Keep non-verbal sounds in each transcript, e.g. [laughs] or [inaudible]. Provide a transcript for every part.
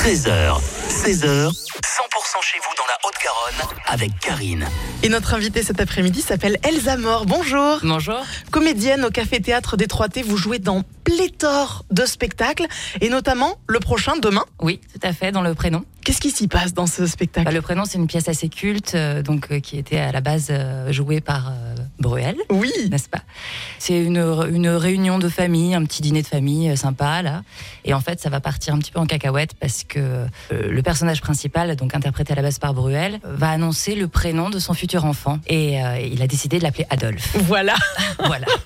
13h, 16h, 100% chez vous dans la Haute-Garonne avec Karine. Et notre invitée cet après-midi s'appelle Elsa Mort. Bonjour. Bonjour. Comédienne au Café Théâtre des 3T, vous jouez dans pléthore de spectacles et notamment le prochain demain. Oui, tout à fait, dans le prénom. Qu'est-ce qui s'y passe dans ce spectacle? Bah, le prénom, c'est une pièce assez culte, euh, donc euh, qui était à la base euh, jouée par euh, Bruel, Oui. n'est-ce pas? C'est une, une réunion de famille, un petit dîner de famille euh, sympa là. Et en fait, ça va partir un petit peu en cacahuète parce que euh, le personnage principal, donc interprété à la base par Bruel, va annoncer le prénom de son futur enfant et euh, il a décidé de l'appeler Adolphe. Voilà. [laughs] voilà. [laughs]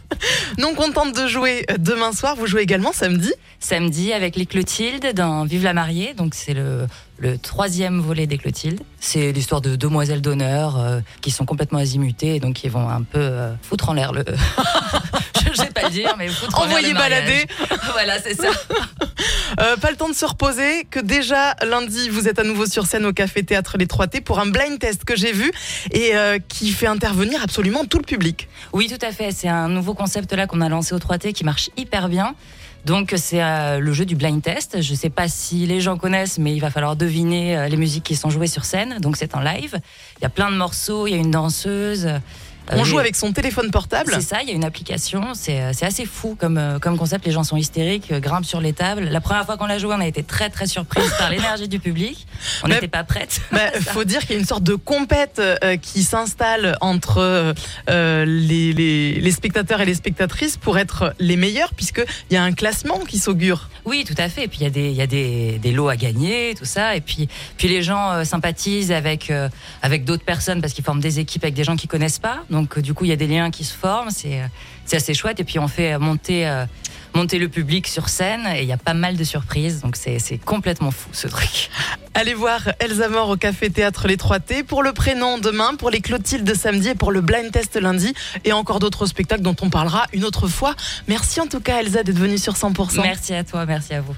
Non contente de jouer demain soir, vous jouez également samedi? Samedi avec les Clotildes dans Vive la mariée, donc c'est le, le troisième volet des Clotildes. C'est l'histoire de demoiselles d'honneur euh, qui sont complètement azimutées et donc qui vont un peu euh, foutre en l'air le. [laughs] Je sais pas le dire, mais foutre en l'air Envoyer balader. [laughs] voilà, c'est ça. [laughs] Euh, pas le temps de se reposer, que déjà lundi vous êtes à nouveau sur scène au Café Théâtre les 3T pour un blind test que j'ai vu et euh, qui fait intervenir absolument tout le public. Oui, tout à fait. C'est un nouveau concept là qu'on a lancé au 3T qui marche hyper bien. Donc c'est euh, le jeu du blind test. Je sais pas si les gens connaissent, mais il va falloir deviner les musiques qui sont jouées sur scène. Donc c'est en live. Il y a plein de morceaux. Il y a une danseuse. On joue avec son téléphone portable. C'est ça, il y a une application, c'est euh, assez fou comme, euh, comme concept, les gens sont hystériques, euh, grimpent sur les tables. La première fois qu'on l'a joué, on a été très très surprise par [laughs] l'énergie du public. On n'était pas prête. Bah, [laughs] faut dire qu'il y a une sorte de compète euh, qui s'installe entre euh, les, les- les spectateurs et les spectatrices pour être les meilleurs, puisqu'il y a un classement qui s'augure. Oui, tout à fait. Et puis il y a des, il y a des, des lots à gagner, tout ça. Et puis, puis les gens sympathisent avec, avec d'autres personnes parce qu'ils forment des équipes avec des gens qu'ils connaissent pas. Donc euh, du coup, il y a des liens qui se forment. C'est euh, c'est assez chouette. Et puis on fait monter, euh, monter le public sur scène et il y a pas mal de surprises. Donc c'est c'est complètement fou ce truc. Allez voir Elsa Mort au Café Théâtre Les 3T pour le prénom demain, pour les Clotilde samedi et pour le blind test lundi et encore d'autres spectacles dont on parlera une autre fois. Merci en tout cas Elsa d'être venue sur 100%. Merci à toi, merci à vous.